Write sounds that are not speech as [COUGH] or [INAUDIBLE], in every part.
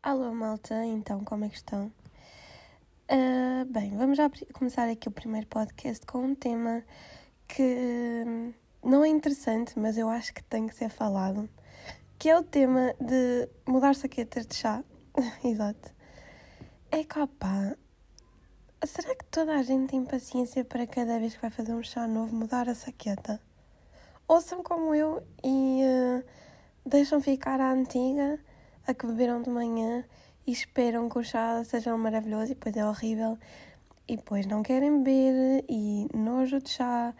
Alô, malta, então como é que estão? Uh, bem, vamos já começar aqui o primeiro podcast com um tema que hum, não é interessante, mas eu acho que tem que ser falado, que é o tema de mudar saquetas de chá. [LAUGHS] Exato. É capaz. Será que toda a gente tem paciência para cada vez que vai fazer um chá novo mudar a saqueta? Ou são como eu e uh, deixam ficar a antiga, a que beberam de manhã e esperam que o chá seja maravilhoso e depois é horrível e depois não querem beber e nojo de chá,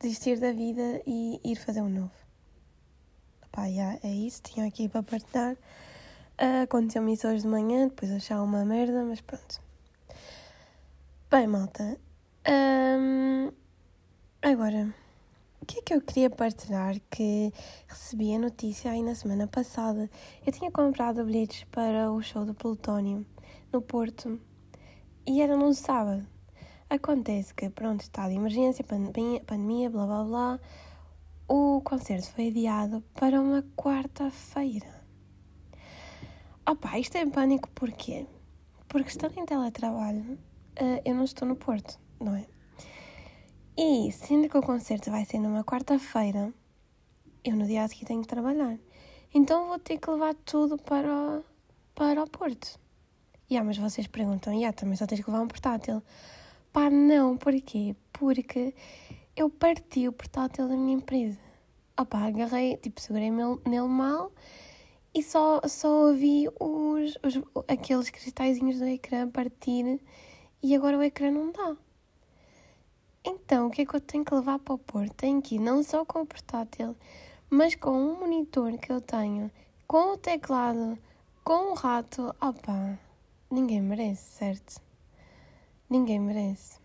desistir da vida e ir fazer um novo. Pá, yeah, é isso, tinha aqui para partilhar. Uh, Aconteceu-me isso hoje de manhã, depois achar uma merda, mas pronto. Bem, malta. Um, agora, o que é que eu queria partilhar que recebi a notícia aí na semana passada? Eu tinha comprado bilhetes para o show do Plutónio no Porto e era no sábado. Acontece que, pronto, está de emergência, pandemia, pandemia, blá blá blá. O concerto foi adiado para uma quarta-feira. Opa, isto é pânico porquê? Porque estando em teletrabalho, eh, eu não estou no Porto, não é? E sendo que o concerto vai ser numa quarta-feira, eu no dia a seguir tenho que trabalhar. Então vou ter que levar tudo para o, para o Porto. E ah, mas vocês perguntam, e ah, também só tens que levar um portátil. Pá, não, porquê? Porque eu parti o portátil da minha empresa. Opá, agarrei, tipo, segurei nele mal e só, só ouvi os, os, aqueles cristalzinhos do ecrã partir e agora o ecrã não dá. Então, o que é que eu tenho que levar para o Porto? Tenho que ir não só com o portátil, mas com um monitor que eu tenho, com o teclado, com o rato. Opa, ninguém merece, certo? Ninguém merece.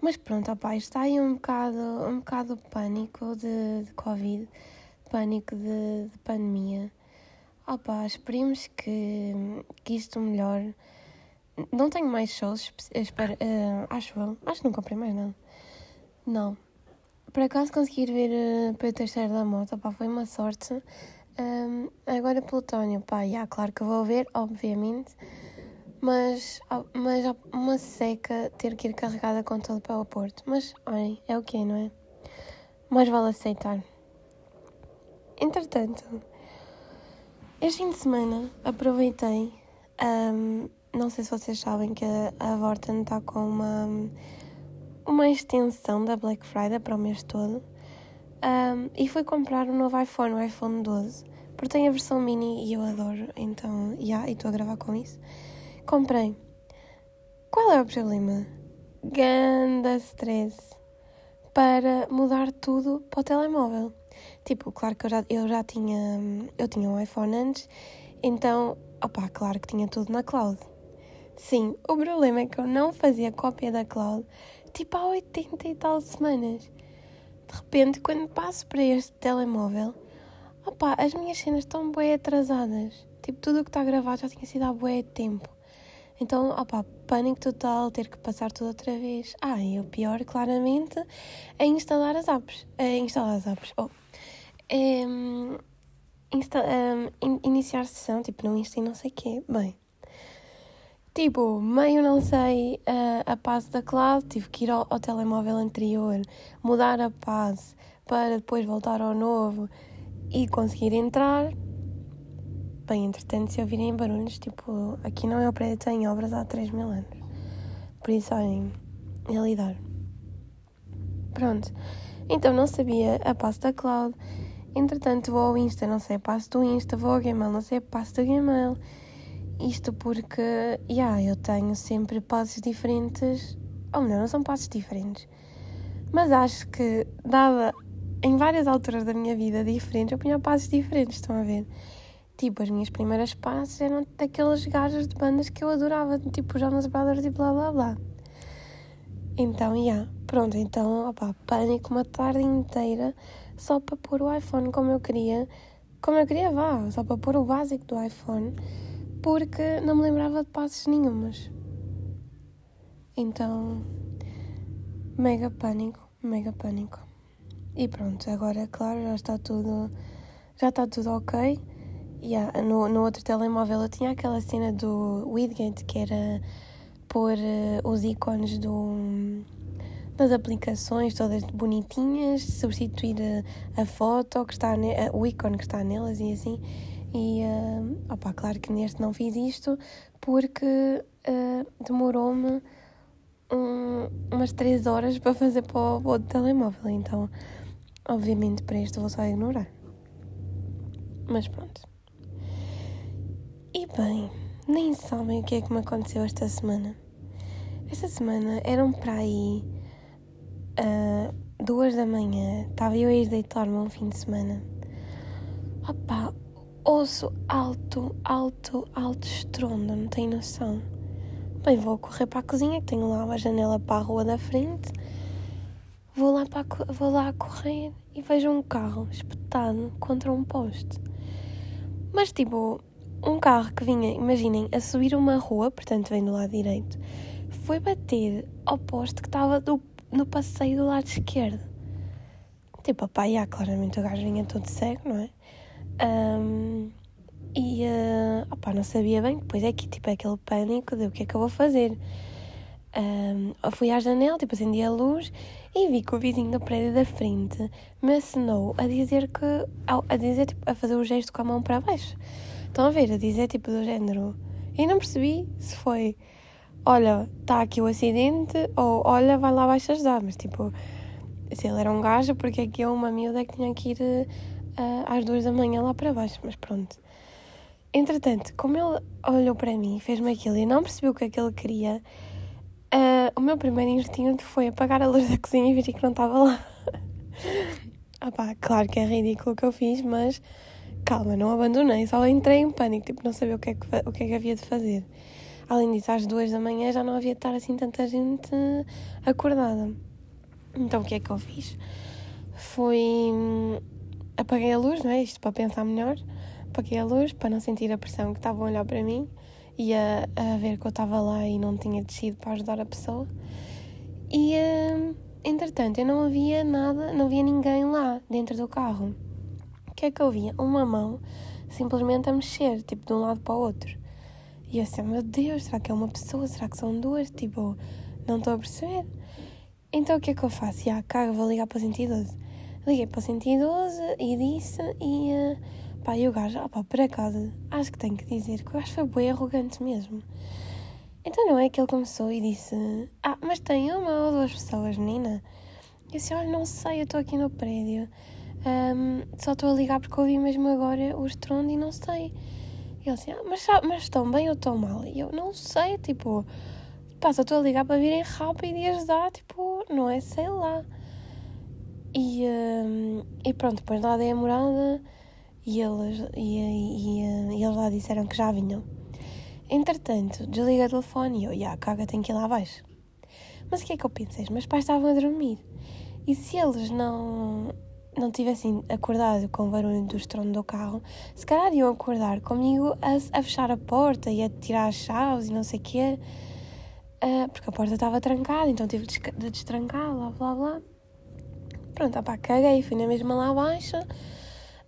Mas pronto, opa, está aí um bocado, um bocado pânico de, de Covid, pânico de, de pandemia. Opa, esperemos que, que isto melhore não tenho mais shows, espero, uh, acho eu. Acho que não comprei mais nada. Não. Por acaso consegui ver uh, para o terceiro da moto, pá, foi uma sorte. Um, agora Plutónio, pá, claro que vou ver, obviamente. Mas, mas uma seca ter que ir carregada com todo para o Porto. Mas, olhem, é o que é, não é? Mais vale aceitar. Entretanto, este fim de semana aproveitei um, não sei se vocês sabem que a, Vorten está com uma, uma extensão da Black Friday para o mês todo. Um, e fui comprar um novo iPhone, o iPhone 12, porque tem a versão mini e eu adoro, então, já, yeah, e estou a gravar com isso. Comprei. Qual é o problema? Ganda stress para mudar tudo para o telemóvel. Tipo, claro que eu já, eu já tinha, eu tinha um iPhone antes, então, opá, claro que tinha tudo na cloud. Sim, o problema é que eu não fazia cópia da cloud tipo há 80 e tal semanas. De repente, quando passo para este telemóvel, opá, as minhas cenas estão bem atrasadas. Tipo, tudo o que está gravado já tinha sido há bué tempo. Então, opá, pânico total, ter que passar tudo outra vez. Ah, e o pior, claramente, é instalar as apps. É instalar as apps. Oh. É, um, insta, um, in, iniciar sessão, tipo, não insta e não sei o quê. Bem, Tipo, meio não sei uh, a passe da cloud, tive que ir ao, ao, telemóvel anterior, mudar a passe para depois voltar ao novo e conseguir entrar. Bem, entretanto, se ouvirem barulhos, tipo, aqui não é o prédio, tem obras há 3 mil anos. Por isso, olhem, é lidar. Pronto. Então, não sabia a passe da cloud. Entretanto, vou ao Insta, não sei a passe do Insta, vou ao Gmail, não sei a passe do Gmail isto porque, yeah, eu tenho sempre passos diferentes, ou melhor, não são passos diferentes, mas acho que, dada em várias alturas da minha vida diferentes, eu punha passos diferentes, estão a ver? Tipo, as minhas primeiras passos eram daqueles gajos de bandas que eu adorava, tipo Jonas Brothers e blá blá blá. Então, já, yeah, pronto, então, opá, pânico uma tarde inteira só para pôr o iPhone como eu queria, como eu queria, vá, só para pôr o básico do iPhone porque não me lembrava de passos nenhumas. Então, mega pânico, mega pânico. E pronto, agora, claro, já está tudo, já está tudo ok. Yeah, no, no outro telemóvel eu tinha aquela cena do Widget que era pôr uh, os ícones do, das aplicações todas bonitinhas, substituir a, a foto que está ne, a, o ícone que está nelas e assim. E uh, opa, claro que neste não fiz isto porque uh, demorou-me um, umas 3 horas para fazer para o outro telemóvel. Então, obviamente, para este vou só ignorar. Mas pronto. E bem, nem sabem o que é que me aconteceu esta semana. Esta semana eram para aí uh, duas da manhã, estava eu a ir deitar-me um fim de semana. Opa, ouço alto, alto, alto estrondo, não tenho noção. Bem, vou correr para a cozinha, que tenho lá uma janela para a rua da frente. Vou lá, para a, vou lá a correr e vejo um carro espetado contra um poste. Mas tipo, um carro que vinha, imaginem, a subir uma rua, portanto vem do lado direito, foi bater ao poste que estava do, no passeio do lado esquerdo. Tipo, opá, já, claramente o gajo vinha todo cego, não é? Um, e, uh, opá, não sabia bem, depois é que, tipo, é aquele pânico de o que é que eu vou fazer. Um, fui à janela, tipo, acendi a luz e vi que o vizinho do prédio da frente me assinou a dizer que, a dizer, tipo, a fazer o gesto com a mão para baixo. Estão a ver? A dizer tipo do género. E não percebi se foi olha, está aqui o acidente ou olha, vai lá abaixo ajudar. Mas tipo, se ele era um gajo, porque é que eu, uma miúda, que tinha que ir uh, às duas da manhã lá para baixo. Mas pronto. Entretanto, como ele olhou para mim fez-me aquilo e não percebeu o que é que ele queria, uh, o meu primeiro instinto foi apagar a luz da cozinha e ver que não estava lá. [LAUGHS] Opá, claro que é ridículo o que eu fiz, mas calma, não abandonei, só entrei em pânico, tipo, não sabia o que é que, o que, é que havia de fazer. Além disso, às duas da manhã já não havia de estar assim tanta gente acordada. Então o que é que eu fiz? Fui. Apaguei a luz, não é? Isto para pensar melhor. Apaguei a luz para não sentir a pressão que estavam a olhar para mim e a, a ver que eu estava lá e não tinha descido para ajudar a pessoa. E hum, entretanto, eu não havia nada, não havia ninguém lá dentro do carro que é que eu via? Uma mão simplesmente a mexer, tipo, de um lado para o outro. E eu assim, meu Deus, será que é uma pessoa? Será que são duas? Tipo, não estou a perceber. Então o que é que eu faço? Já, caga, vou ligar para o 112. Liguei para o 112 e disse, e uh, pá, e o gajo, opá, por acaso, acho que tenho que dizer que o gajo foi bem arrogante mesmo. Então não é que ele começou e disse, ah, mas tem uma ou duas pessoas, menina? E eu disse, olha, não sei, eu estou aqui no prédio. Um, só estou a ligar porque ouvi mesmo agora o estrondo e não sei. E ele assim, ah, mas, mas estão bem ou estão mal? E eu não sei, tipo, pá, só estou a ligar para virem rápido e ajudar, tipo, não é, sei lá. E, um, e pronto, depois lá dei a morada e eles, e, e, e, eles lá disseram que já vinham. Entretanto, desliguei o telefone e eu, já, caga, tenho que ir lá abaixo. Mas o que é que eu pensei? Os meus pais estavam a dormir. E se eles não, não tivessem acordado com o barulho do estrondo do carro, se calhar iam acordar comigo a, a fechar a porta e a tirar as chaves e não sei o quê, uh, porque a porta estava trancada, então tive de destrancar, blá blá blá. Pronto, opá, caguei, fui na mesma lá abaixo,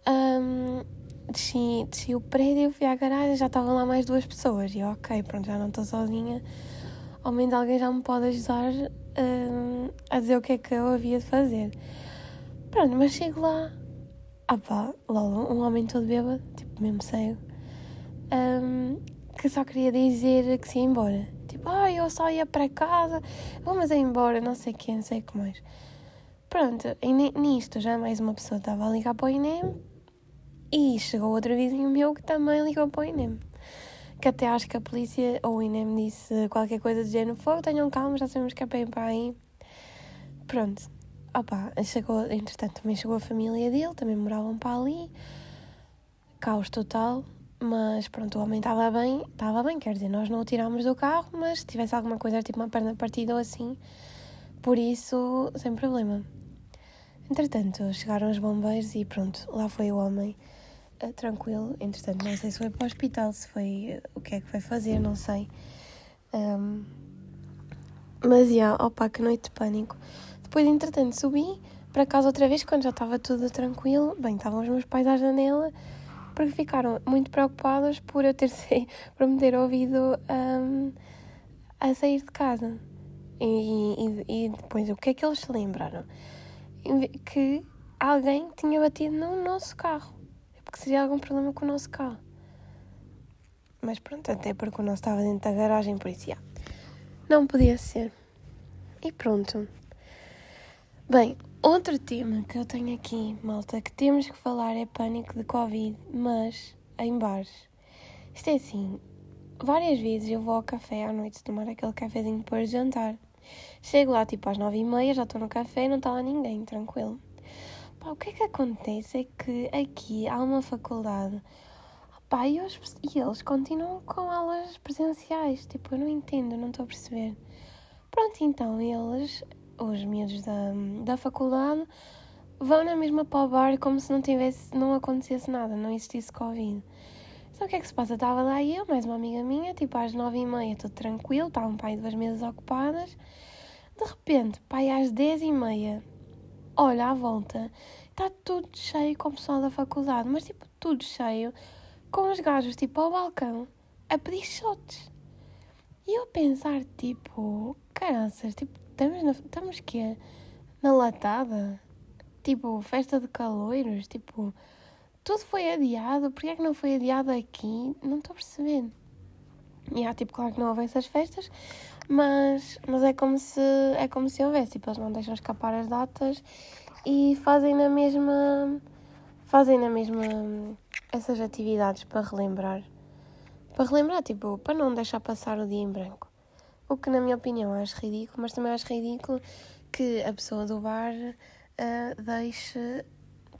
um, desci, desci o prédio, fui à garagem, já estavam lá mais duas pessoas, e eu, ok, pronto, já não estou sozinha, ao menos alguém já me pode ajudar um, a dizer o que é que eu havia de fazer. Pronto, mas chego lá. Ah pá, logo um homem todo bêbado, tipo mesmo cego, um, que só queria dizer que se ia embora. Tipo, ah, eu só ia para casa, vamos embora, não sei quem, não sei o que mais. Pronto, e nisto já mais uma pessoa estava a ligar para o INEM e chegou outro vizinho meu que também ligou para o INEM. Que até acho que a polícia ou o INEM disse qualquer coisa do género: fogo, tenham calma, já sabemos que é bem para aí. Pronto, Opa, chegou, entretanto também chegou a família dele, também moravam para ali. Caos total, mas pronto, o homem estava bem, estava bem, quer dizer, nós não o tirámos do carro, mas se tivesse alguma coisa, tipo uma perna partida ou assim, por isso, sem problema. Entretanto, chegaram os bombeiros e pronto, lá foi o homem, uh, tranquilo. Entretanto, não sei se foi para o hospital, se foi uh, o que é que foi fazer, não sei. Um, mas, já, yeah, opa, que noite de pânico. Depois, entretanto, subi para casa outra vez quando já estava tudo tranquilo. Bem, estavam os meus pais à janela porque ficaram muito preocupadas por eu ter, [LAUGHS] por me ter ouvido um, a sair de casa. E, e, e, depois, o que é que eles se lembraram? Que alguém tinha batido no nosso carro. Porque seria algum problema com o nosso carro. Mas pronto, até porque o nosso estava dentro da garagem, por isso, já. Não podia ser. E pronto. Bem, outro tema que eu tenho aqui, malta, que temos que falar é pânico de Covid, mas em bares. Isto é assim, várias vezes eu vou ao café à noite tomar aquele cafezinho depois de jantar. Chego lá tipo às nove e meia, já estou no café e não está lá ninguém, tranquilo. Pá, o que é que acontece é que aqui há uma faculdade pá, e, os, e eles continuam com aulas presenciais. Tipo, eu não entendo, não estou a perceber. Pronto, então eles, os miúdos da, da faculdade, vão na mesma para o bar como se não tivesse, não acontecesse nada, não existisse Covid. Então o que é que se passa? Estava lá eu, mais uma amiga minha, tipo às nove e meia, tudo tranquilo, estavam pai duas mesas ocupadas. De repente, pai às dez e meia, olha à volta, está tudo cheio com o pessoal da faculdade, mas tipo, tudo cheio, com os gajos tipo ao balcão, a pedir shots. E eu pensar, tipo, caraças, tipo, estamos, na, estamos que Na latada? Tipo, festa de caloiros? Tipo, tudo foi adiado, porquê é que não foi adiado aqui? Não estou a perceber. E há, tipo, claro que não houve essas festas, mas, mas é como se é como se houvesse, tipo, eles não deixam escapar as datas e fazem na mesma fazem na mesma essas atividades para relembrar. Para relembrar, tipo, para não deixar passar o dia em branco. O que na minha opinião acho ridículo, mas também acho ridículo que a pessoa do bar uh, deixe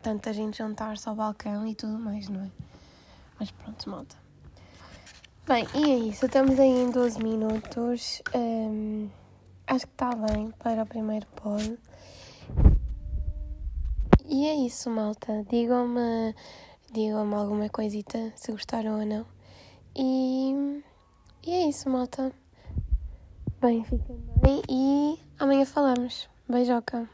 tanta gente jantar-se ao balcão e tudo mais, não é? Mas pronto, malta. Bem, e é isso. Estamos aí em 12 minutos. Um, acho que está bem para o primeiro pod. E é isso, malta. Digam-me digam alguma coisita, se gostaram ou não. E, e é isso, malta. Bem, fiquem bem e amanhã falamos. Beijoca.